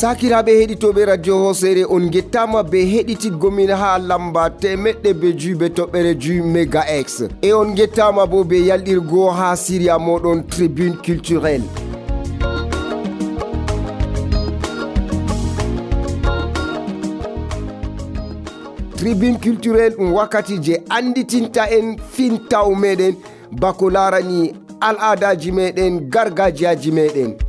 sakiraɓe heɗitoɓe radio hosere on guettama be heɗitiggomin ha lamba temeɗɗe be juiɓe toɓɓere jui méga x. E on guettama bo be yalɗirgo ha siria moɗon tribune culturelle tribune culturel ɗum wakkati je anditinta en fintaw meɗen bako larani al adaji meɗen gargajiyaji meɗen.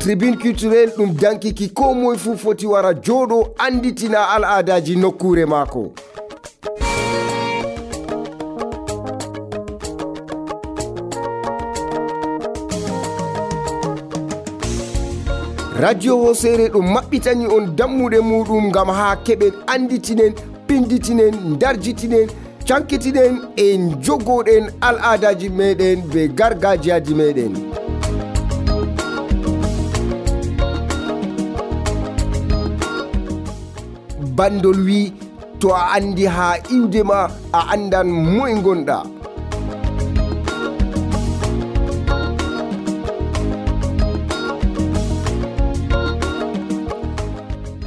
tribune culturel ɗum dankiki ko moye fuu foti wara jooɗo anditina al aadaji nokkure maako. Radio hosere ɗum maɓɓitani on dammuɗe muɗum gam ha keɓen anditinen pinditinen darjitinen cankitinen en jogoɗen al'adaji meɗen be gargajiyaji meɗen. Bandol wi to a andi andan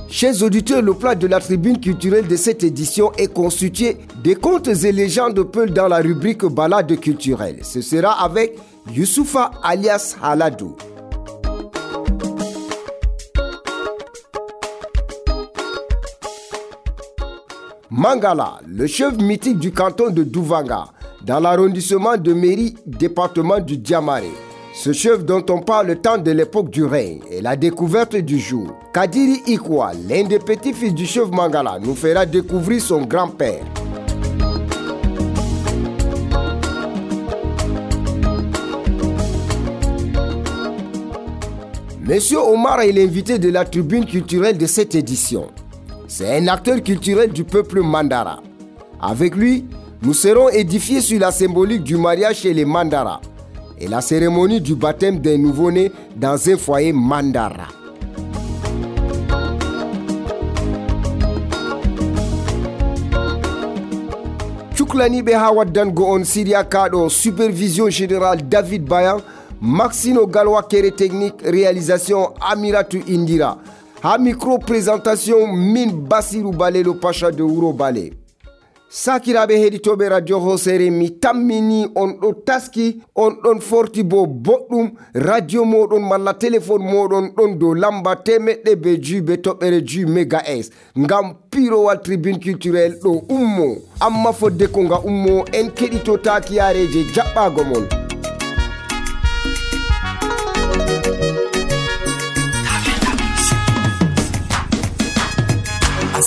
Chers auditeurs, le plat de la tribune culturelle de cette édition est constitué des contes et légendes de Peul dans la rubrique balade culturelle. Ce sera avec Youssoufa alias Haladou. Mangala, le chef mythique du canton de Douvanga, dans l'arrondissement de Méry, département du Diamaré. Ce chef dont on parle le temps de l'époque du règne et la découverte du jour. Kadiri Ikwa, l'un des petits-fils du chef Mangala, nous fera découvrir son grand-père. Monsieur Omar est l'invité de la tribune culturelle de cette édition. C'est un acteur culturel du peuple Mandara. Avec lui, nous serons édifiés sur la symbolique du mariage chez les Mandara et la cérémonie du baptême d'un nouveau-né dans un foyer Mandara. cuklani ɓe ha waddango on siria kaɗo supervision général david bayan maxino galwa kere technique réalisation amiratu indira ha micro présentation min basiru balelo pacha de wuro bale sakiraɓe heɗitoɓe radio hosere mi tammini on ɗo taski on ɗon forti bo radio moɗon malla téléphone moɗon ɗon dow lamba temeɗɗe be juiɓe toɓɓere ju méga s. Ngam pirowal tribune culturel ɗo ummo. Amma fodde ko nga ummo en keɗito takiyareje jaɓɓago mon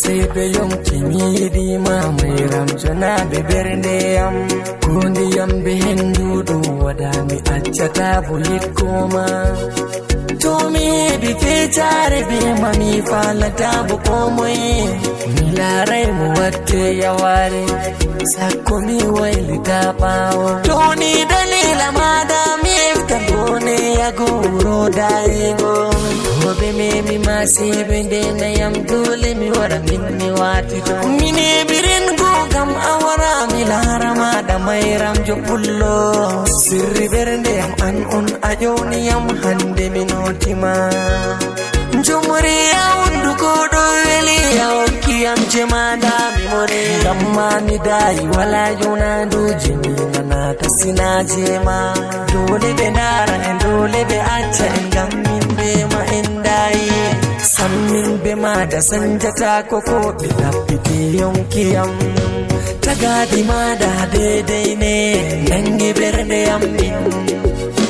seveyom kimidi ma mai ram jana be henduɗum waɗami accata boyikkoma tomi heɓi fecare be mami falatabo komoye mi larai mu watte yaware sakko mi waylita to ni dalila madami efta gone yago dai go hoɓe memi ma seɓe ndenayam dole mi waɗa min mi watito mi neɓirengo gam a wara mi laara maɗa mayramjo pullo. Sirri ɓerdeyam an on a ƴowniyam hande mi notima jomore ya wondugo ɗo weli ya hokkiyam je maɗa mi more gam mi dayi wala yonanduji mi nanata sinaje dole ɓe ndara en dole ɓe acca en gam min je mahindayi sammin bima da sanjata koko bila bidiyon kiyam tagadima da daidai ne nan gibir ne yammin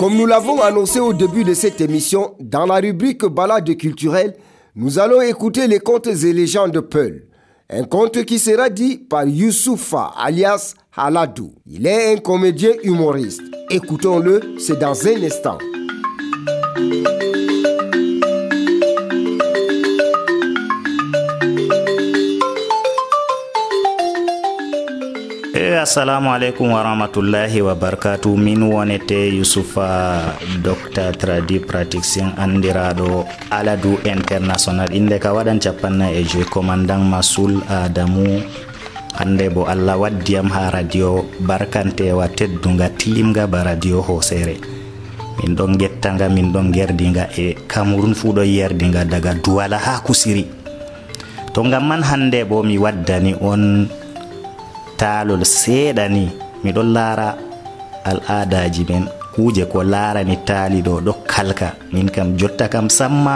Comme nous l'avons annoncé au début de cette émission, dans la rubrique Balade culturelle, nous allons écouter les contes et légendes de Peul. Un conte qui sera dit par Youssoufa alias Haladou. Il est un comédien humoriste. Écoutons-le, c'est dans un instant. Assalamu aleykum wa rahmatullahi wa barkatu min wonete yousufa docteur tradi praticien andiraɗo aladu international inde ka waɗan capanna e joi commandant masoul adamu hande bo allah waddiyam ha radio barkantewa teddunga tilimga ba radio hosere min ɗon gettanga min ɗon gerdinga e cameron fu ɗo yerdinga daga duwala ha kusiri. To gam man hande bo mi waddani on taalol seeɗa ni. Miɗon laara al aadaji men. Kuuje ko laarani taali ɗo ɗo kalka. Min kam jotta kam samma.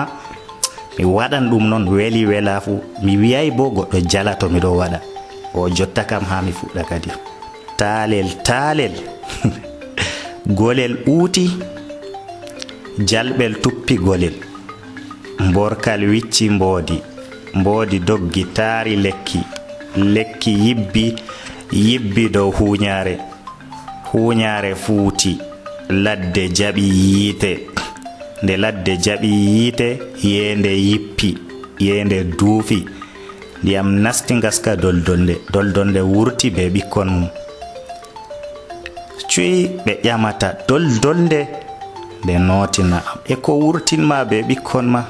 Mi waɗan ɗum noon weli wela fu. Mi wiyay bo goɗɗo jala to miɗo waɗa. O jotta kam ha mi fuɗɗa kadi. Taalel taalel. Golel uuti jalɓel tuppi golel. Mborkal wicci mboodi. Mboodi doggi taari lekki. Lekki yibbi. yibbi dow huuñaare. Huuñaare fuuti ladde jaɓi yiite. Nde ladde jaɓi yiite yeende yippi yeende duufi. Ndiyam nasti ngaska doldolde doldolde wurti be ɓikkon mum. Cuyi ɓe ƴamata doldolde nde nootina. Am e ko wurtinma be ɓikkon ma.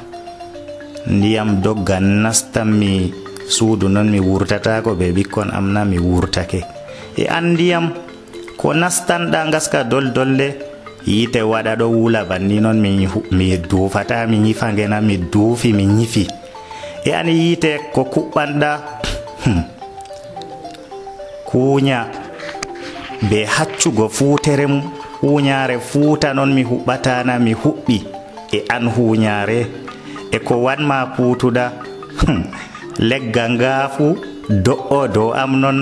Ndiyam dogga nastanmi suudu noon mi wurtatako ɓe ɓikkon am na mi wurtake. E andiyam ko nastanɗa gaska doldolle yite waɗa ɗo wula banni noon mi duufata mi ñifa ngena mi duufi mi ñifi e an yite ko kuɓɓanɗa hmm, kuuña be haccugo fuutere mum. Huuñaare fuuta noon mi huɓɓatana mi huɓɓi e an huuñaare e ko wanma puutuɗa hmm, leggal ngaafu do'o dow am noon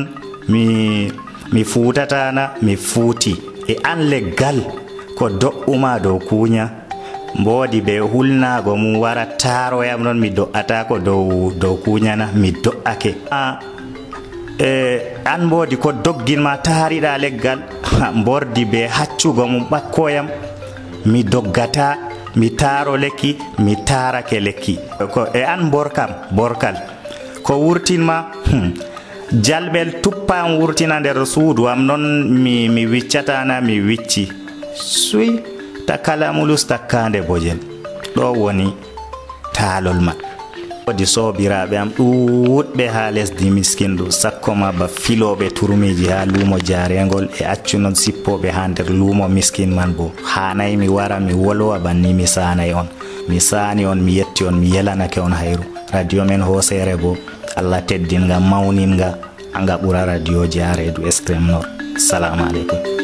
mi mi fuutatana mi fuuti. E an leggal ko do'uma dow kuuña mboodi ɓe hulnago mum wara taaroyam noon mi do'atako dow dow kuuñana mi do'ake a e an mboodi ko dogginma taariɗa leggal mbordi be haccugo mum ɓakkoyam mi doggata mi taaro lekki mi taarake lekki. Ko e an borkam borkal ko wurtinma hmm. jalɓel tuppan wurtina nder suudu am noon mi, mi wiccatana mi wicci. Suy takkalamulus takkande bojen ɗo woni taalol ma. Wodi sobiraɓe am ɗuɗɓe ha lesdi miskinɗu sakkoma ba filoɓe turmiji ha luumo jarengol e accunon sippoɓe ha nder luumo miskin man bo. Hanayi mi wara mi wolwa banni mi sanayi on. Mi sani on mi yetti on mi yelanake on hayru radio men hoosere bo allah teddinga mawninga anga ɓura radio ji ha redu extreme nord salamu aleykum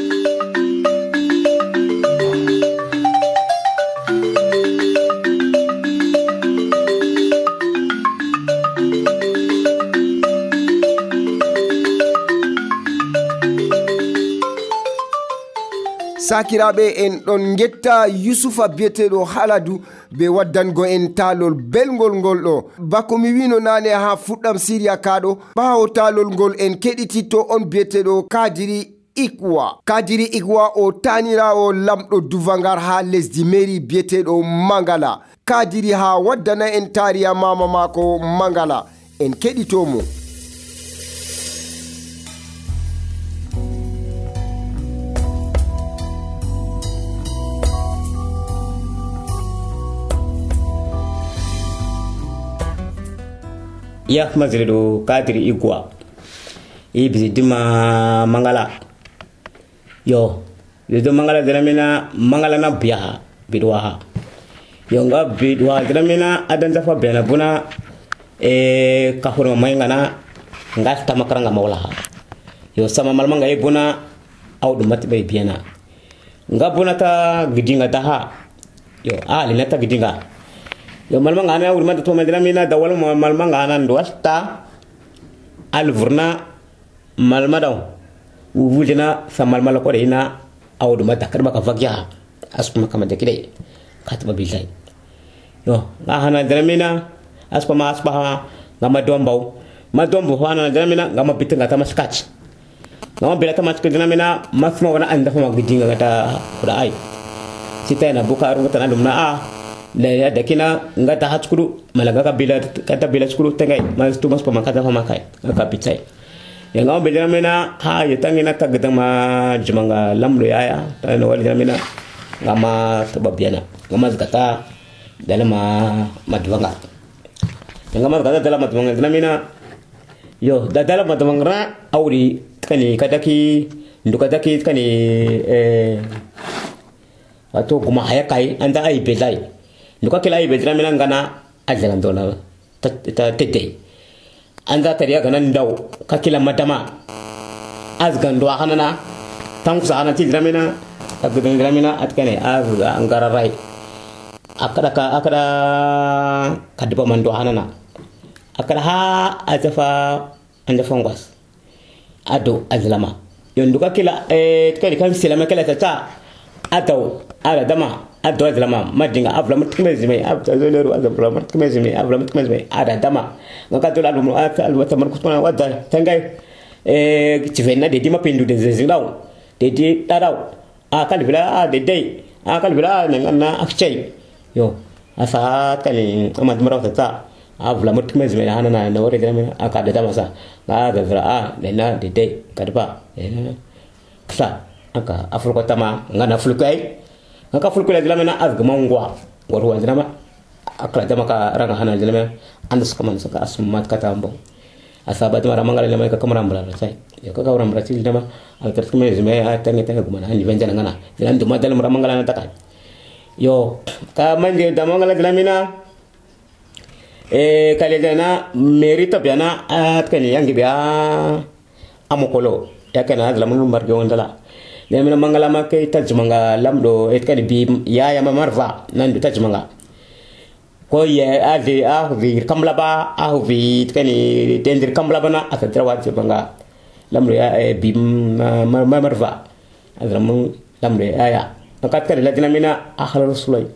sakiraɓe en ɗon getta yusufa biyeteɗo haladu be waddango en talol belgol ngol ɗo. Bako mi wino nane ha fuɗɗam siriya kaɗo ɓawo talol ngol en keɗititto on biyeteɗo kadiri ikwa. Kadiri ikwa o tanirawo lamɗo duvangar ha lesdi meri biyeteɗo mangala. Kadiri ha waddana en tariya mama mako mangala en keɗitomo. ya mazirido ziri do kadiri igwa. I dima mangala. Yo bizi mangala ziramina mangala na biyaha bidwaha yo nga bidwaha adanza fa bena buna e kafurma mayngana nga tamakaranga mawlaha yo sama malmanga ye buna awdu bai biyana nga buna ta gidinga daha. Yo ali na ta gidinga. Yo malma ngana wuri mata to medina mina da wal malma ngana ndo wasta al vurna malma daw. Wulina sa malma la ko de ina awdu mata kadma ka vakya asuma kama de kide katba billahi. Yo nga hana dina mina aspa ma aspa ngama dombaw ma dombo hana dina mina ngama bitinga ta maskach ngama bila ta maskach dina mina masma wana anda fa magdinga kata kuda ai. Sita dumna a laya dakina nga ta hat skuru mala ka bila kata bila skuru tengai ma tumas pa makata pa makai ka pitai ya nga bila mena ha yatangina tagata ma jmanga lamlo yaya no wali mena. Nga ma tababiana nga ma dala ma madwanga ya nga ma zgata dala madwanga dana mena. Yo da dala madwanga awri tkani kadaki ndukadaki tkani eh atau kuma hayakai anda ai bezai. Nduka kila ai bedra mena ngana ajalan ndola ta tete. Anza tariya gana daw ka kila madama. Azgan do hanana tangu sa hana ti dramina agdan mina atkane az angara rai. Akada ka akada kadba man do hanana akada ha azafa anja ngwas. Ado azlama yonduka kila eh tkani kan silama kila tata ataw ala dama adwa zlama madinga avla mutkme zime avla zoleru azavla mutkme zime avla mutkme zime ada dama ngaka zola alu muata alu wata markutona wada tangai eh chivena dedi mapindu de zezilau dedi tarau akal bila de dei akal bila nangana akchei yo asa kali amad marota ta avla mutkme zime hana na na ore grame akada dama sa ngaka zila a lena de dei kadba ksa aka afulko tama ngana fulukai aka fulku la ya dilama na azga mangwa war wan dilama akla dama ka ranga hana dilama andas kaman saka asmat kata ambo asabat mara mangala dilama ka kamara mbala sai ya ka kawra mbra til dilama al ah, tarik me zme a tangi na gumana hani na ngana. Dilam duma dalam mara mangala na takai. Yo ka manje da mangala dilama na e kale dana merito biana ya at kan yangi bia amokolo. Ya kana dilama mbar jonda ondala lemina mangalama ke tajmanga lamdo et kadi bi yaya mamarva nandu tajmanga ko ye avi ahvi kamlaba ahvi kani tendir kamlaba na atadra wati manga lamdo ya bi mamarva adra mu lamdo aya akat kadi ladina mina akhla rasulai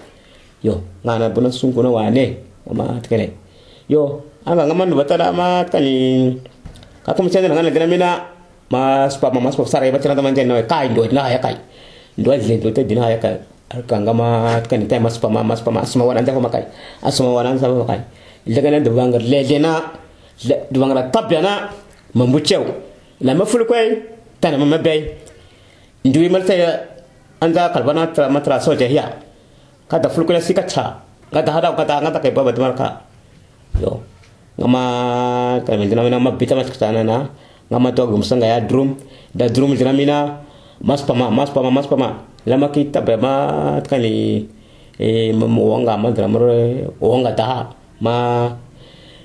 yo ngana buna sunguna wane mama tkele yo anga ngaman batara ma kani kakum chandra ngana dina mas pa mas pa sarai bacana teman jen kai ndo na ya kai ndo le ndo te dina ya kai kanga ma kan tay mas pa mas pa mas ma wana ma kai asma wana sa kai daga nan da bangar le na da bangar tabya na mambucew la ma ful koy tan ma mabay ndui mal tay anda kalbana tra matra so je ya kada ful koy sika cha ngada hada kata ngata kai baba marka yo ngama kan dina na mabita mas na ngama to gum sanga ya drum. Da drum jina mina mas pama mas pama mas pama. Lama kita be ma kali e mo wanga ma maro wanga ta ma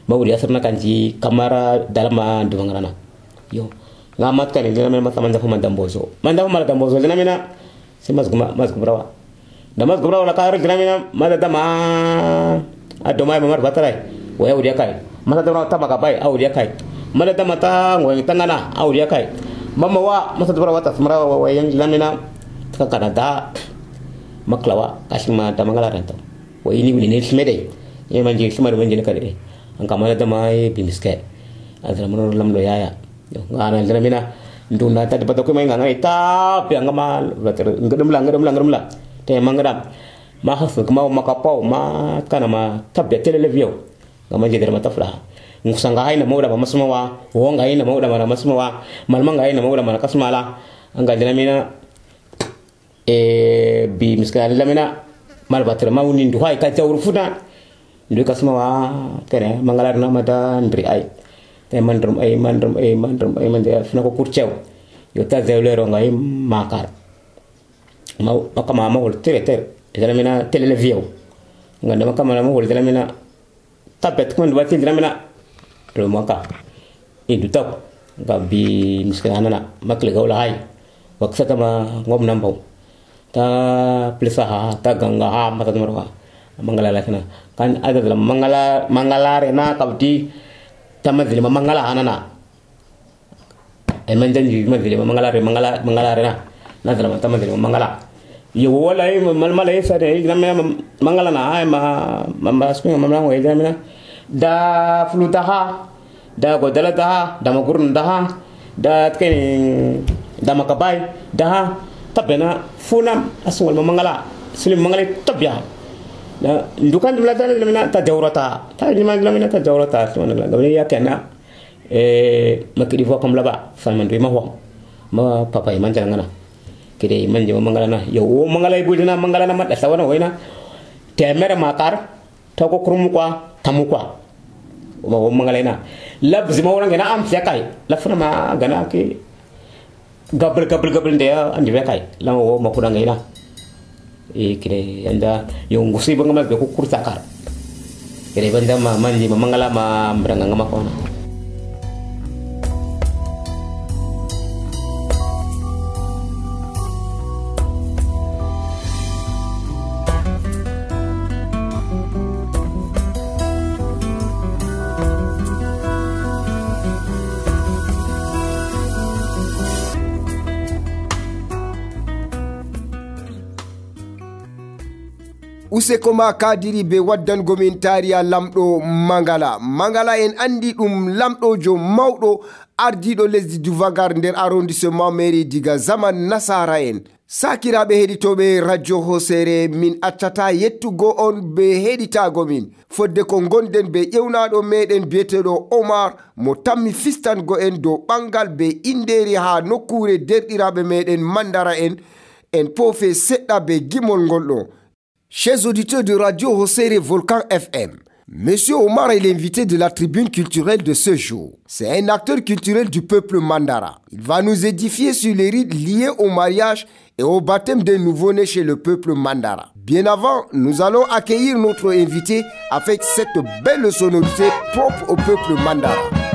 ma uri asarna kanji kamara dalama duwangrana yo ngama kali jina mina masa manja fuma dambozo manja fuma dambozo jina mina si mas guma mas gumrawa da mas gumrawa la kar jina mina ma da dama adoma ma mar batarai waya kai masa da ta maka bai a uri kai madata mata ngoyang au dia kai. Mama wa masa tu barawata smara wa wa yang wayang jilanena taka kanada maklawa kasima damangala ranta wa ini wini ne smede ye manje smar manje ne kare, angka madata mai bimiske adra lam lo yaya. Yo ngana adra mina ndunda ta dapat ko mai ngana ita pi angama ngadum lang ngadum lang ngadum lang te mangadam ma hasu kuma makapau ma kana ma tabya telele vyo ngama je der matafla fla ngusanga haina mawda ma masma wa wonga haina mawda mara masma wa malmanga haina mawda mara kasmala anga dinamina e bi miska lamina mal batra mawni ndu hay ka jawru fuda ndu kasma wa kene mangalar na mata ndri ay te mandrum ay mandrum ay mandrum ay mande fina ko kurcew yo ta zewlero ngai makar. Ma makama ma hol tere tere. Dinamina tele le view nganda makama ma hol dinamina tapet ko ndu bati dinamina remaka idutak ga bi miskina nana makle gaula hay waksata ma ngom nambau ta plesa ha ta ganga ha mata marwa mangala lakna kan ada dalam mangala mangala rena kabdi tamazil ma mangala hanana emanjan ji mazil ma mangala re mangala mangala rena na dalam tamazil ma mangala yo wala mal mala isa re mangala na ma ma ma ma ma ma ngoi da mina da godala daha da magurun daha da kene da makabai daha tabena funa asungol mangala silim mangala tabya. Da ndukan dula da lamina ta jawrata ta jima lamina ta jawrata to na gabne ya kana e makidi fo kam laba salman ma ho ma papa man jana ngana. Kede man jama mangala na. Yo mangala ibudina mangala na madda sawana hoina temere makar to ko krum kwa tamu kwa o ma mangala na lab zima wona ngena am sekai la fana ma gana ke. Gabel gabel gabel de andi be kai la o ma kudanga ina e kede anda yo ngusi bangama be ko kurta kar kede banda ma manji ma mangala ma branga ngama useko ma kadiri be waddangomin tariya lamɗo mangala. Mangala en andi ɗum lamɗojo mawɗo ardiɗo lesdi duvagar nder arrondissement mairie diga zaman nasara en. Sakiraɓe heɗitoɓe radio hosere min accata yettugo on be heɗitago min. Fodde ko gonden be ƴewnaɗo meɗen biyeteɗo omar mo tammi fistango en dow ɓangal be inderi ha nokkure derɗiraɓe meɗen mandara en. En poofe seɗɗa be gimol ngol ɗo. Chers auditeurs de Radio Hossere Volcan FM, Monsieur Omar est l'invité de la tribune culturelle de ce jour. C'est un acteur culturel du peuple mandara. Il va nous édifier sur les rites liés au mariage et au baptême des nouveau-nés chez le peuple mandara. Bien avant, nous allons accueillir notre invité avec cette belle sonorité propre au peuple mandara.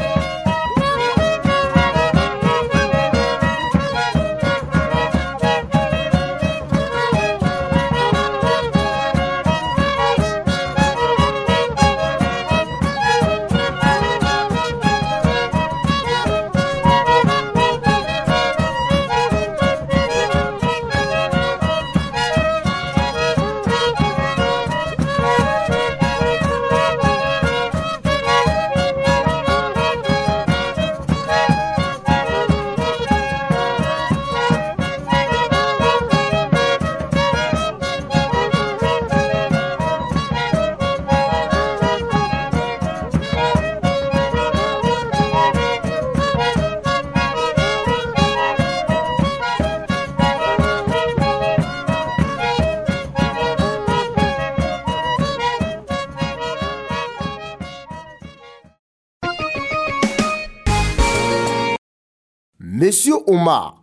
Monsieur Omar,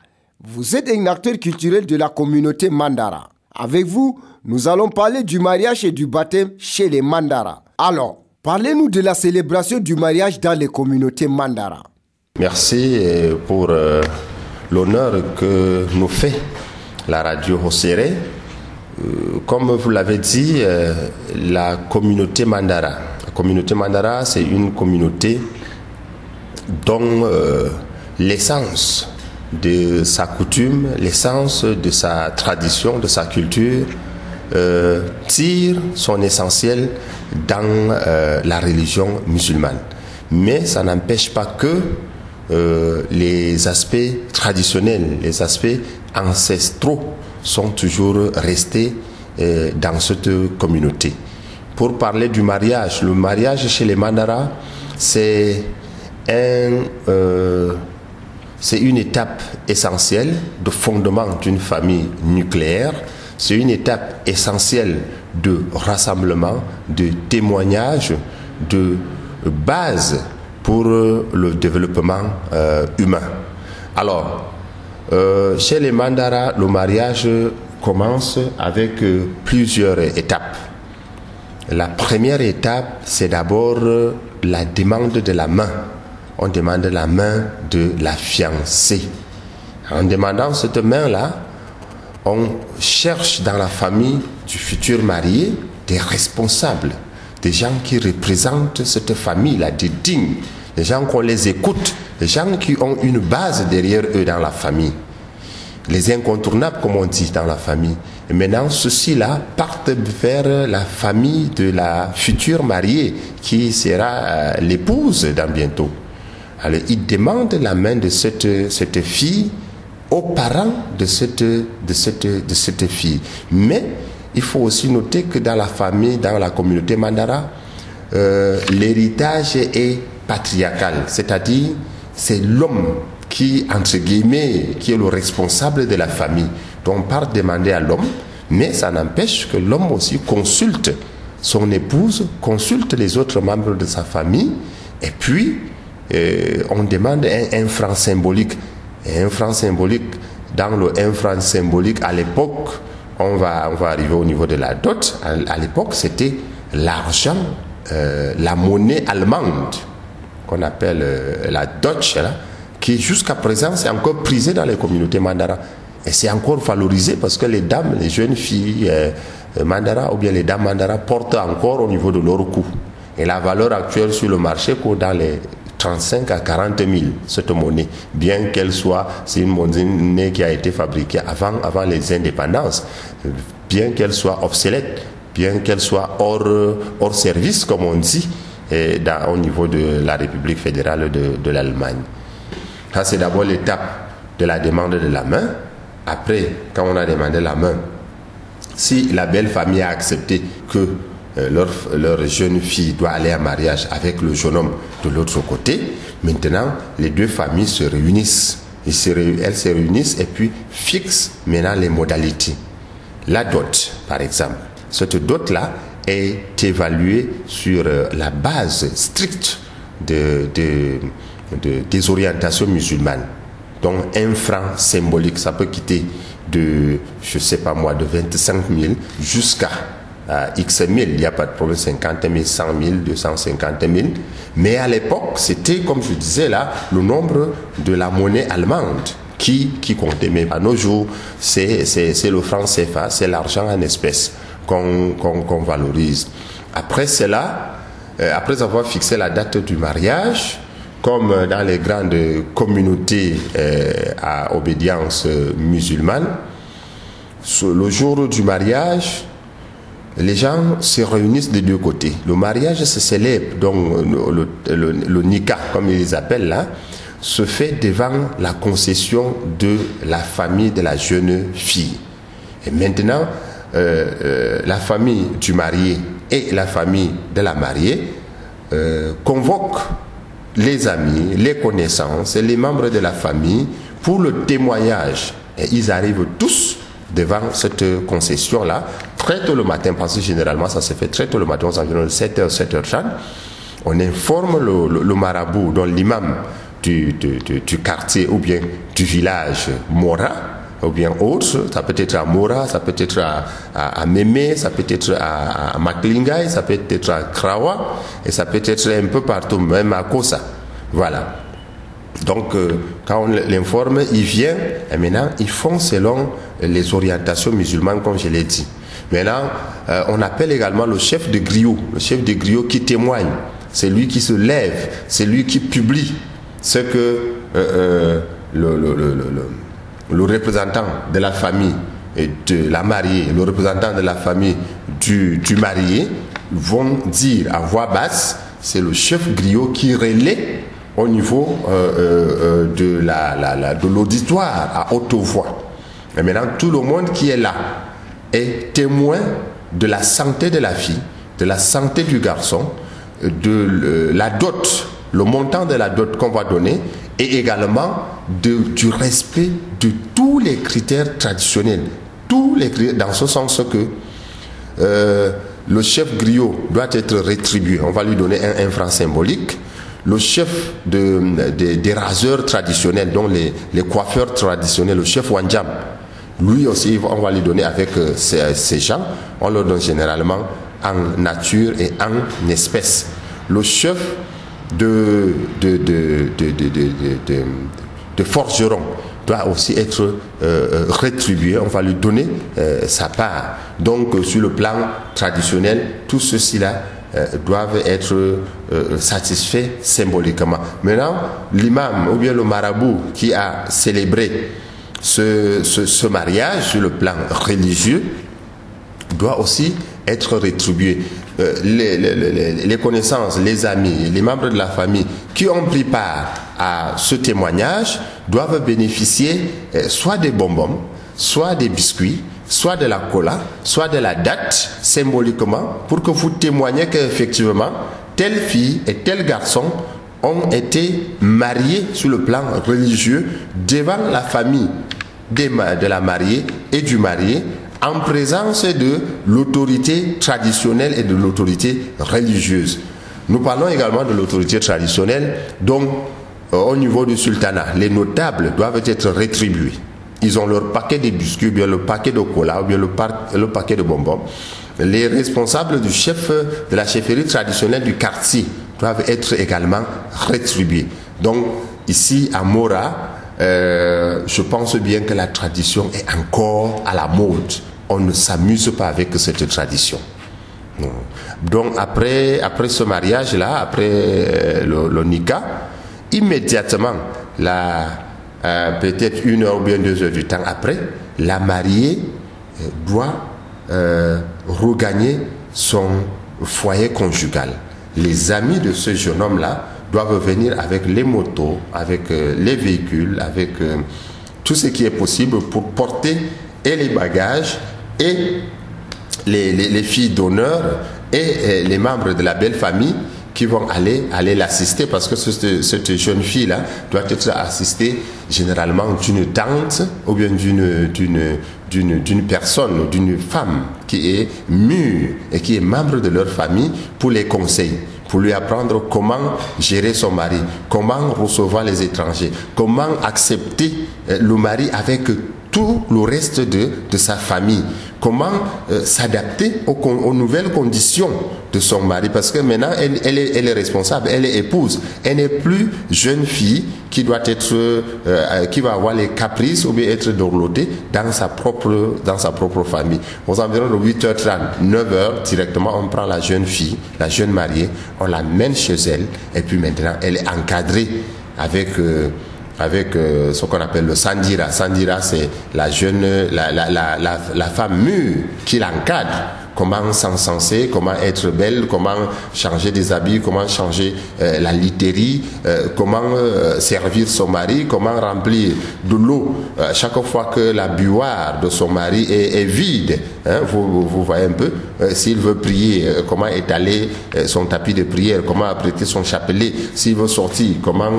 vous êtes un acteur culturel de la communauté Mandara. Avec vous, nous allons parler du mariage et du baptême chez les Mandara. Alors, parlez-nous de la célébration du mariage dans les communautés Mandara. Merci euh, pour euh, l'honneur que nous fait la radio Hossere. Euh, comme vous l'avez dit, la communauté Mandara. La communauté Mandara, c'est une communauté dont l'essence de sa coutume, l'essence de sa tradition, de sa culture, euh, tire son essentiel dans euh, la religion musulmane. Mais ça n'empêche pas que euh, les aspects traditionnels, les aspects ancestraux sont toujours restés dans cette communauté. Pour parler du mariage, le mariage chez les Mandara, c'est un, c'est une étape essentielle de fondement d'une famille nucléaire. C'est une étape essentielle de rassemblement, de témoignage, de base pour euh, le développement euh, humain. Alors, euh, chez les Mandara, le mariage commence avec plusieurs étapes. La première étape, c'est d'abord la demande de la main. On demande la main de la fiancée. En demandant cette main-là, on cherche dans la famille du futur marié des responsables, des gens qui représentent cette famille-là, des dignes, des gens qu'on les écoute, des gens qui ont une base derrière eux dans la famille. Les incontournables, comme on dit dans la famille. Et maintenant, ceux-ci-là partent vers la famille de la future mariée, qui sera euh, l'épouse dans bientôt. Alors, ils demandent la main de cette, cette fille aux parents de cette, de, cette, de cette fille. Mais il faut aussi noter que dans la famille, dans la communauté Mandara, euh, l'héritage est patriarcale, c'est-à-dire c'est l'homme qui, entre guillemets, qui est le responsable de la famille. Donc on part demander à l'homme, mais ça n'empêche que l'homme aussi consulte son épouse, consulte les autres membres de sa famille, et puis euh, on demande un, franc symbolique. Un franc symbolique, dans le un franc symbolique, à l'époque, on va, on va arriver au niveau de la dot. À, l'époque, c'était l'argent, euh, la monnaie allemande, qu'on appelle euh, la Deutsche, là, qui jusqu'à présent, c'est encore prisé dans les communautés mandara. Et c'est encore valorisé parce que les dames, les jeunes filles mandara ou bien les dames mandara portent encore au niveau de leur cou. Et la valeur actuelle sur le marché dans les 35 à 40 000, cette monnaie, bien qu'elle soit, c'est une monnaie qui a été fabriquée avant, avant les indépendances, bien qu'elle soit obsolète, bien qu'elle soit hors, hors service, comme on dit, au niveau de la République fédérale de l'Allemagne. Ça, c'est d'abord l'étape de la demande de la main. Après, quand on a demandé la main, si la belle famille a accepté que euh, leur, leur, jeune fille doit aller en mariage avec le jeune homme de l'autre côté, maintenant, les deux familles se réunissent. Ils se réunissent, elles se réunissent et puis fixent maintenant les modalités. La dot, par exemple. Cette dot-là est évaluée sur euh, la base stricte de, des orientations musulmanes. Donc un franc symbolique, ça peut quitter de, je sais pas moi, de 25 000 jusqu'à X 1000. Il n'y a pas de problème, 50 000, 100 000, 250 000. Mais à l'époque, c'était, comme je disais là, le nombre de la monnaie allemande qui, qui comptait. Mais à nos jours, c'est le franc CFA, c'est l'argent en espèces qu'on qu qu valorise. Après cela, euh, après avoir fixé la date du mariage, comme dans les grandes communautés euh, à obédience musulmane, le jour du mariage, les gens se réunissent des deux côtés. Le mariage se célèbre, donc le, nika, comme ils appellent là, se fait devant la concession de la famille de la jeune fille. Et maintenant, euh, euh, la famille du marié et la famille de la mariée euh, convoquent les amis, les connaissances et les membres de la famille pour le témoignage. Et ils arrivent tous devant cette concession-là, très tôt le matin, parce que généralement ça se fait très tôt le matin, aux environs de 7h, 7h30. On informe le, marabout, donc l'imam du, du, quartier ou bien du village Mora, ou bien autre, ça peut être à Mora, ça peut être à, à, Mémé, ça peut être à, à ça peut être à Krawa, et ça peut être un peu partout, même à Kosa. Voilà. Donc, euh, quand on l'informe, il vient, et maintenant, ils font selon les orientations musulmanes, comme je l'ai dit. Maintenant, euh, on appelle également le chef de griot, le chef de griot qui témoigne. C'est lui qui se lève, c'est lui qui publie ce que euh, le, représentant de la famille et de la mariée, le représentant de la famille du, du marié vont dire à voix basse. C'est le chef griot qui relaie au niveau euh, euh, la de l'auditoire à haute voix. Et maintenant, tout le monde qui est là est témoin de la santé de la fille, de la santé du garçon, de la dot, le montant de la dot qu'on va donner, et également du respect de tous les critères traditionnels. Tous les dans ce sens que euh, le chef griot doit être rétribué. On va lui donner un franc symbolique le chef de, de, des raseurs traditionnels, donc les, coiffeurs traditionnels, le chef Wanjam, lui aussi, on va lui donner avec euh, ces, gens, on leur donne généralement en nature et en espèce. Le chef de, de, forgeron doit aussi être euh, rétribué, on va lui donner euh, sa part. Donc, sur le plan traditionnel, tout ceci-là euh, doivent être euh, satisfaits symboliquement. Maintenant, l'imam ou bien le marabout qui a célébré ce, ce, mariage sur le plan religieux doit aussi être rétribué. Euh, les, les, connaissances, les amis, les membres de la famille qui ont pris part à ce témoignage doivent bénéficier soit des bonbons, soit des biscuits, soit de la cola, soit de la date, symboliquement, pour que vous témoignez qu'effectivement, telle fille et tel garçon ont été mariés sur le plan religieux devant la famille de la mariée et du marié en présence de l'autorité traditionnelle et de l'autorité religieuse. Nous parlons également de l'autorité traditionnelle, dont euh, au niveau du sultanat, les notables doivent être rétribués. Ils ont leur paquet de biscuits, ou bien le paquet de cola, ou bien le, paquet de bonbons. Les responsables du chef de la chefferie traditionnelle du quartier doivent être également rétribués. Donc, ici à Mora, euh, je pense bien que la tradition est encore à la mode. On ne s'amuse pas avec cette tradition. Donc après, après ce mariage-là, après euh, le, le, immédiatement, euh, peut-être une heure ou bien deux heures du temps après, la mariée doit regagner son foyer conjugal. Les amis de ce jeune homme-là doivent venir avec les motos, avec euh, les véhicules, avec euh, tout ce qui est possible pour porter et les bagages et les, filles d'honneur et, les membres de la belle famille qui vont aller aller l'assister parce que cette, cette jeune fille là doit être assistée généralement d'une tante ou bien d'une d'une d'une personne d'une femme qui est mûre et qui est membre de leur famille pour les conseils pour lui apprendre comment gérer son mari, comment recevoir les étrangers, comment accepter euh, le mari avec tout le reste de, de sa famille. Comment euh, s'adapter aux, aux, nouvelles conditions de son mari. Parce que maintenant, elle, elle, est, elle, est, responsable, elle est épouse. Elle n'est plus jeune fille qui doit être, euh, euh, qui va avoir les caprices ou bien être dorlotée dans sa propre, dans sa propre famille. Aux environs de 8h30, 9h, directement, on prend la jeune fille, la jeune mariée, on la mène chez elle, et puis maintenant, elle est encadrée avec avec euh, ce qu'on appelle le Sandira. Sandira, c'est la jeune, la, la, la, la, femme mûre qui l'encadre comment s'encenser, comment être belle, comment changer des habits, comment changer euh, la literie, euh, comment euh, servir son mari, comment remplir de l'eau chaque fois que la buoire de son mari est, vide. Hein, vous, vous, voyez un peu, s'il veut prier, comment étaler son tapis de prière, comment apprêter son chapelet, s'il veut sortir, comment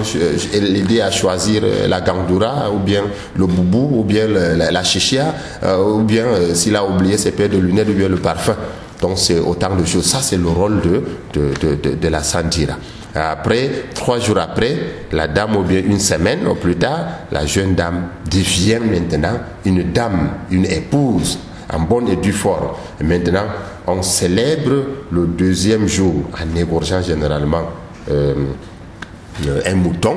l'aider à choisir la gandoura, ou bien le boubou, ou bien la, la chichia, ou bien s'il a oublié ses paires de lunettes, ou bien le parfum. Donc c'est autant de choses. Ça, c'est le rôle de, de, de, la Sandira. Après, trois jours après, la dame, ou bien une semaine ou plus tard, la jeune dame devient maintenant une dame, une épouse, en bonne et due forme. Et maintenant, on célèbre le deuxième jour en égorgeant généralement euh, un mouton,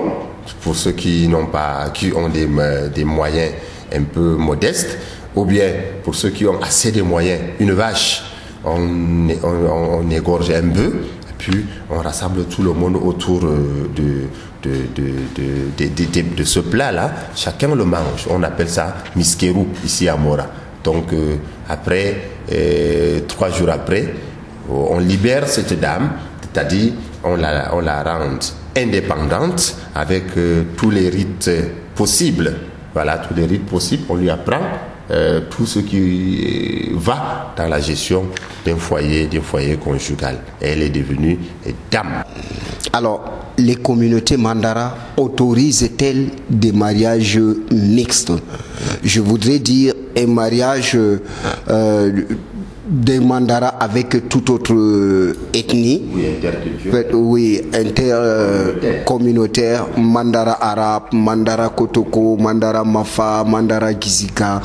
pour ceux qui n'ont pas, qui ont des, des moyens un peu modestes, ou bien pour ceux qui ont assez de moyens, une vache on, égorge un bœuf, puis on rassemble tout le monde autour de, de, de, de, de ce plat-là. Chacun le mange. On appelle ça miskerou ici à Mora. Donc euh, après, euh, trois jours après, on libère cette dame, c'est-à-dire on la, on la rend indépendante avec euh, tous les rites possibles. Voilà, tous les rites possibles, on lui apprend euh, tout ce qui va dans la gestion d'un foyer, d'un foyer conjugal. Elle est devenue dame. Alors, les communautés mandara autorisent-elles des mariages mixtes? Je voudrais dire un mariage euh, des mandara avec toute autre ethnie. Oui, intercommunautaire. Oui, mandara arabe, mandara kotoko, mandara mafa, mandara gizika.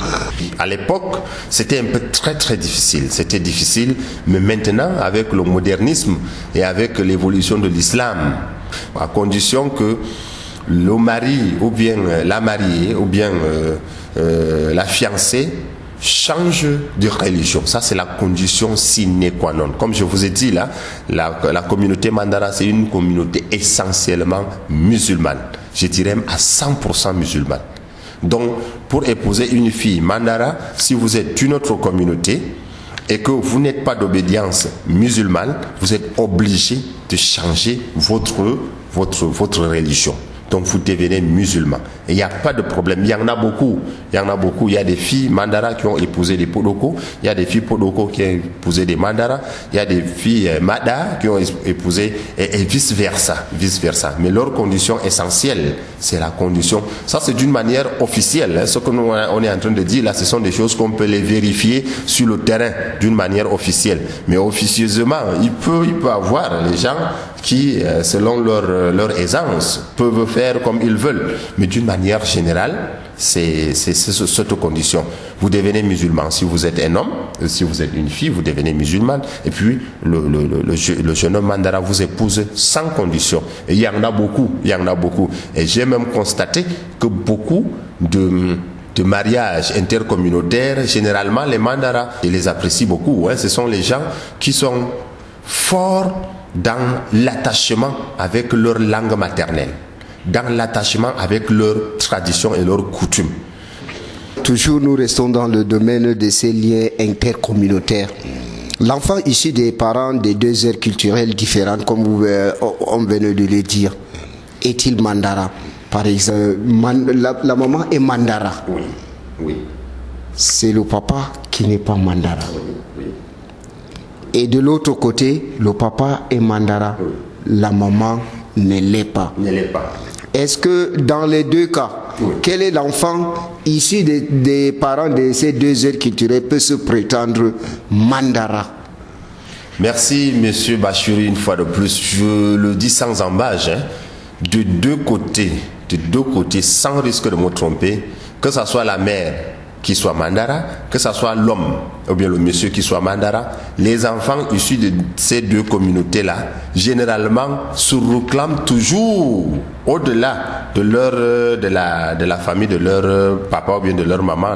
À l'époque, c'était un peu très très difficile. C'était difficile, mais maintenant, avec le modernisme et avec l'évolution de l'islam, à condition que le mari ou bien la mariée ou bien euh, euh, la fiancée change de religion. Ça, c'est la condition sine qua non. Comme je vous ai dit là, la, communauté mandara, c'est une communauté essentiellement musulmane. Je dirais même à 100% musulmane. Donc, pour épouser une fille mandara, si vous êtes une autre communauté et que vous n'êtes pas d'obédience musulmane, vous êtes obligé de changer votre religion. Donc vous devenez musulman. Et il n'y a pas de problème. Il y en a beaucoup. Il y en a beaucoup. Il y a des filles mandara qui ont épousé des podoko. Il y a des filles podoko qui ont épousé des mandara. Il y a des filles euh, mada qui ont épousé et, vice versa, vice versa. Mais leur condition essentielle, c'est la condition. Ça, c'est d'une manière officielle. Hein. Ce que nous on est en train de dire là, ce sont des choses qu'on peut les vérifier sur le terrain d'une manière officielle. Mais officieusement, il peut, il peut avoir les gens qui, euh, selon leur, euh, leur aisance, peuvent faire comme ils veulent. Mais d'une manière générale, c'est cette condition. Vous devenez musulman. Si vous êtes un homme, si vous êtes une fille, vous devenez musulman. Et puis, le, le, jeune homme mandara vous épouse sans condition. Il y en a beaucoup. Il y en a beaucoup. Et j'ai même constaté que beaucoup de de mariage intercommunautaire, généralement les mandaras, je les apprécie beaucoup. Hein, ce sont les gens qui sont forts dans l'attachement avec leur langue maternelle, dans l'attachement avec leurs traditions et leurs coutumes. Toujours nous restons dans le domaine de ces liens intercommunautaires. L'enfant issu des parents des deux aires culturelles différentes, comme euh, on venait de le dire, est-il mandara? Par exemple, la, maman est mandara. Oui, oui. C'est le papa qui n'est pas mandara. Et de l'autre côté, le papa est mandara, la maman ne l'est pas. Est-ce que dans les deux cas, quel est l'enfant issu des, parents de ces deux aides culturelles peut se prétendre mandara? Merci, monsieur Bachuri, une fois de plus. Je le dis sans embâche, hein. de deux côtés, de deux côtés, sans risque de me tromper, que ce soit la mère qui soit mandara, que ce soit l'homme ou bien le monsieur qui soit mandara, les enfants issus de ces deux communautés-là, généralement se réclament toujours au-delà de leur, de la, famille, de leur papa ou bien de leur maman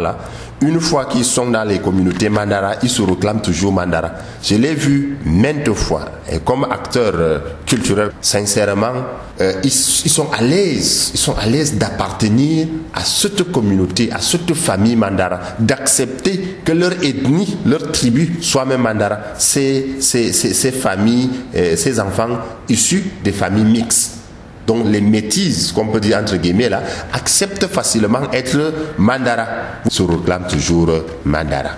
une fois qu'ils sont dans les communautés mandara, ils se réclament toujours mandara. Je l'ai vu maintes fois. Et comme acteur euh, culturel, sincèrement, euh, ils, sont à l'aise. Ils sont à l'aise d'appartenir à cette communauté, à cette famille mandara, d'accepter que leur ethnie, leur tribu soit même mandara. Ces, ces, ces, familles, euh, ces enfants issus des familles mixtes donc les métises, qu'on peut dire entre guillemets là, acceptent facilement être mandara. Se réclament toujours mandara.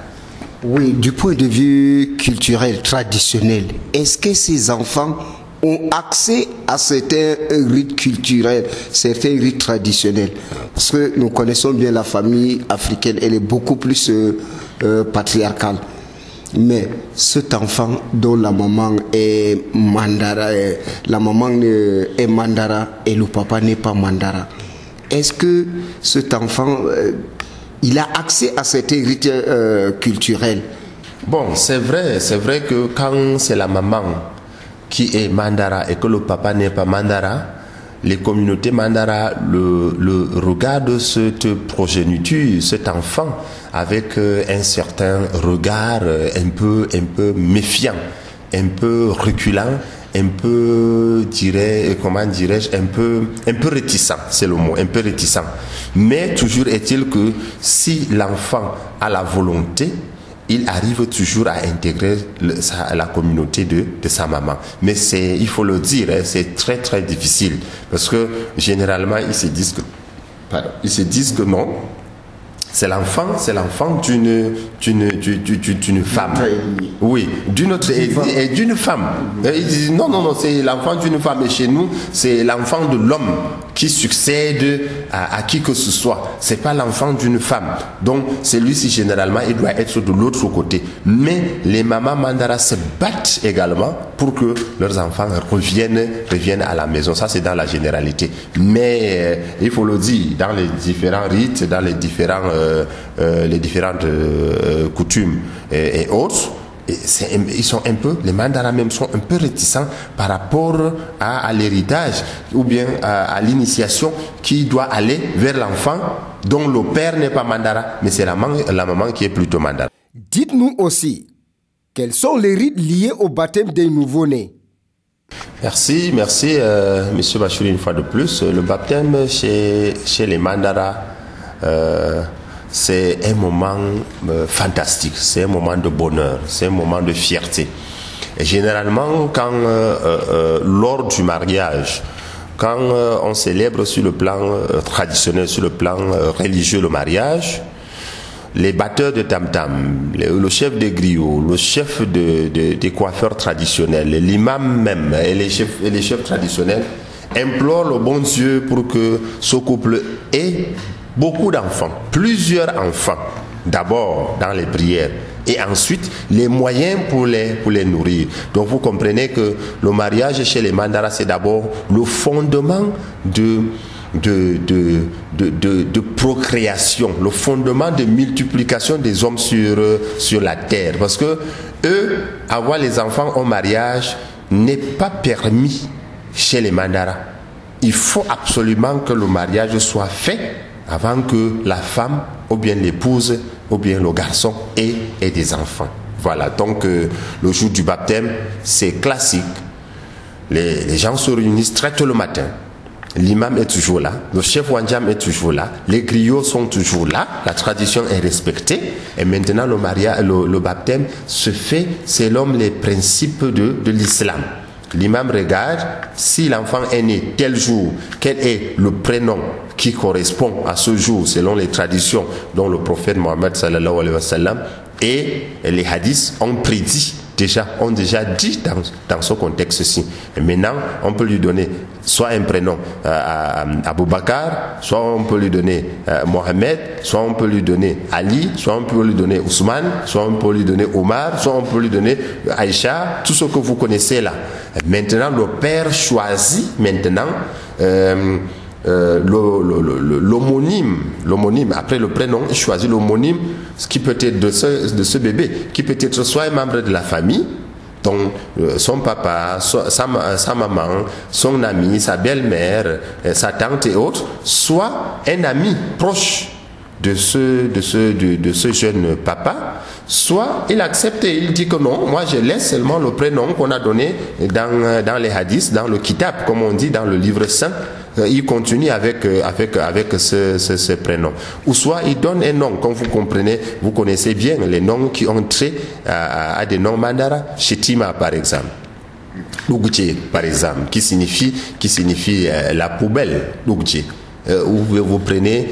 Oui, du point de vue culturel, traditionnel, est-ce que ces enfants ont accès à certains rites culturels, certains rites traditionnels? Parce que nous connaissons bien la famille africaine, elle est beaucoup plus euh, euh, patriarcale. Mais cet enfant dont la maman est mandara, la maman est mandara et le papa n'est pas mandara, est-ce que cet enfant, euh, il a accès à cet héritier euh, culturel? Bon, c'est vrai, c'est vrai que quand c'est la maman qui est mandara et que le papa n'est pas mandara, les communautés mandara le regardent cette progéniture, cet enfant, avec euh, un certain regard euh, un peu, un peu méfiant, un peu reculant, un peu, dirais, comment dirais-je, un peu, un peu réticent, c'est le mot, un peu réticent. Mais toujours est-il que si l'enfant a la volonté, il arrive toujours à intégrer la communauté de, sa maman. Mais c'est, il faut le dire, hein, c'est très très difficile parce que généralement ils se disent que, ils se disent que non, c'est l'enfant, c'est l'enfant d'une, d'une, d'une, femme. Oui, d'une autre, et, d'une femme. Non, non, non, c'est l'enfant d'une femme. Et chez nous, c'est l'enfant de l'homme qui succède à, qui que ce soit. C'est pas l'enfant d'une femme. Donc, celui-ci, généralement, il doit être de l'autre côté. Mais les mamans mandara se battent également pour que leurs enfants reviennent, reviennent à la maison. Ça, c'est dans la généralité. Mais, euh, il faut le dire, dans les différents rites, dans les différents, euh, euh, les différentes coutumes et, autres, ils sont un peu, les mandaras même sont un peu réticents par rapport à, l'héritage ou bien à, l'initiation qui doit aller vers l'enfant dont le père n'est pas mandara, mais c'est la, la maman qui est plutôt mandara. Dites-nous aussi, quels sont les rites liés au baptême des nouveau-nés? Merci, merci, euh, Monsieur Bachouli, une fois de plus. Le baptême chez, chez les mandaras, euh, c'est un moment euh, fantastique, c'est un moment de bonheur, c'est un moment de fierté. Et généralement, euh, euh, lors du mariage, quand on célèbre sur le plan traditionnel, sur le plan religieux le mariage, les batteurs de tam-tam, le, chef des griots, le chef de- de- des coiffeurs traditionnels, l'imam même et les chefs, et les chefs traditionnels implorent le bon Dieu pour que ce couple ait beaucoup d'enfants, plusieurs enfants, d'abord dans les prières et ensuite les moyens pour les, pour les nourrir. Donc vous comprenez que le mariage chez les mandaras, c'est d'abord le fondement de, de, de, de, de- procréation, le fondement de multiplication des hommes sur, sur la terre. Parce que eux, avoir les enfants au mariage n'est pas permis chez les mandaras. Il faut absolument que le mariage soit fait avant que la femme, ou bien l'épouse, ou bien le garçon ait, des enfants. Voilà, donc euh, le jour du baptême, c'est classique. Les, gens se réunissent très tôt le matin. L'imam est toujours là, le chef Wanjam est toujours là, les griots sont toujours là, la tradition est respectée et maintenant le, baptême se fait selon les principes de l'islam. L'imam regarde si l'enfant est né tel jour, quel est le prénom qui correspond à ce jour selon les traditions dont le prophète Mohammed sallallahu alayhi wa et les hadiths ont prédit déjà, ont déjà dit dans, ce contexte-ci. Maintenant, on peut lui donner soit un prénom euh, à, à Abou Bakar, soit on peut lui donner euh, Mohamed, soit on peut lui donner Ali, soit on peut lui donner Ousmane, soit on peut lui donner Omar, soit on peut lui donner Aïcha, tout ce que vous connaissez là. Maintenant, le père choisit maintenant euh, euh, l'homonyme, après le prénom, il choisit l'homonyme, ce qui peut être de ce, de ce bébé, qui peut être soit un membre de la famille, donc euh, son papa, sa, sa maman, son ami, sa belle-mère, euh, sa tante et autres, soit un ami proche de ce, de ce, de, ce jeune papa, soit il accepte et il dit que non, moi je laisse seulement le prénom qu'on a donné dans, dans les hadiths, dans le kitab, comme on dit dans le livre saint. Euh, Il continue avec, euh, avec, avec ce, ce, prénom. Ou soit il donne un nom, comme vous comprenez, vous connaissez bien les noms qui ont trait à, des noms mandara, Shetima par exemple. Lugje, par exemple, qui signifie, qui signifie euh, la poubelle, Lugje. Ou vous, prenez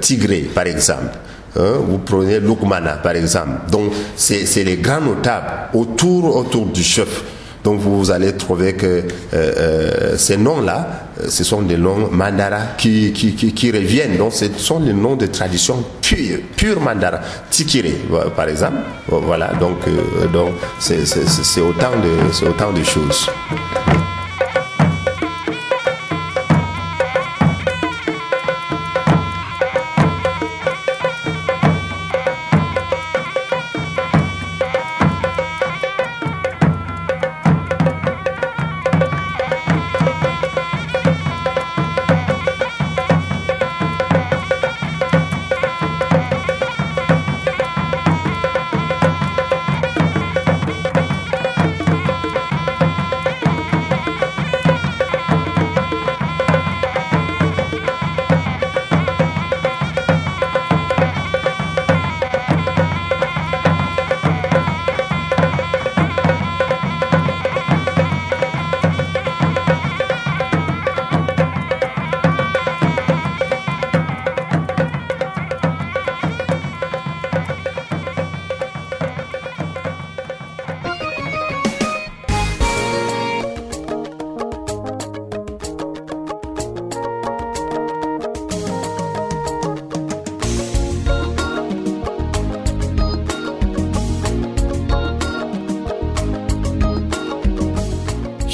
Tigré, par exemple. Hein, vous prenez Lukmana, par exemple. Donc, c'est c'est les grands notables autour, autour du chef. Donc, vous allez trouver que euh, euh, ces noms-là, euh, ce sont des noms mandara qui, reviennent. Donc, ce sont les noms de tradition pure, pure mandara. Tikire, par exemple. Voilà, donc, c'est autant de choses.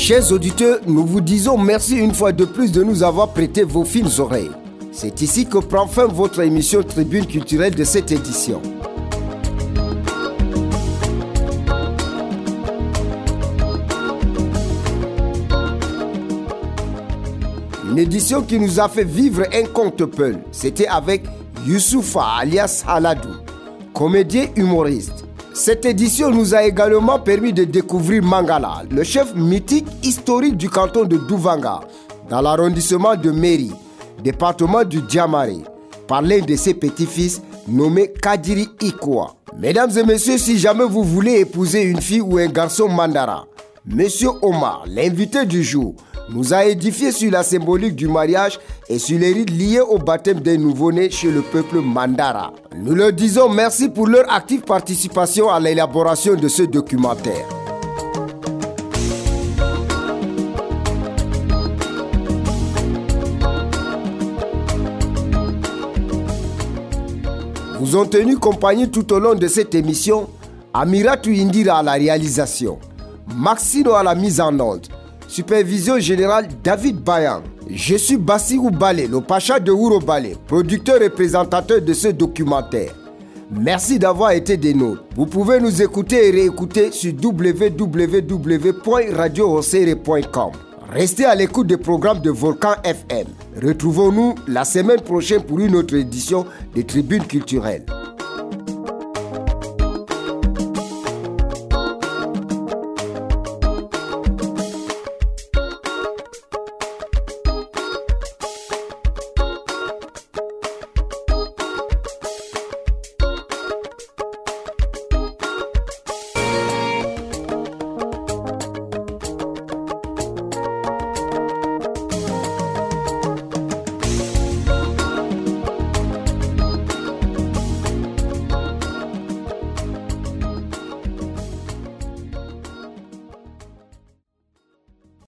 Chers auditeurs, nous vous disons merci une fois de plus de nous avoir prêté vos fines oreilles. C'est ici que prend fin votre émission Tribune culturelle de cette édition. Une édition qui nous a fait vivre un conte peul. C'était avec Youssoufa alias Haladou, comédien humoriste. Cette édition nous a également permis de découvrir Mangala, le chef mythique historique du canton de Douvanga, dans l'arrondissement de Meri, département du Djamare, par l'un de ses petits-fils nommé Kadiri Ikwa. Mesdames et messieurs, si jamais vous voulez épouser une fille ou un garçon mandara, Monsieur Omar, l'invité du jour, nous a édifié sur la symbolique du mariage et sur les rites liés au baptême des nouveau-nés chez le peuple Mandara. Nous leur disons merci pour leur active participation à l'élaboration de ce documentaire. Vous ont tenu compagnie tout au long de cette émission Amiratu Indira à la réalisation, Maxino à la mise en onde, supervision générale David Bayan. Je suis Bassirou Balé, le pacha de Ouro Balé, producteur et présentateur de ce documentaire. Merci d'avoir été des nôtres. Vous pouvez nous écouter et réécouter sur www.radiohosere.com. Restez à l'écoute des programmes de Volcan FM. Retrouvons-nous la semaine prochaine pour une autre édition des Tribunes culturelles.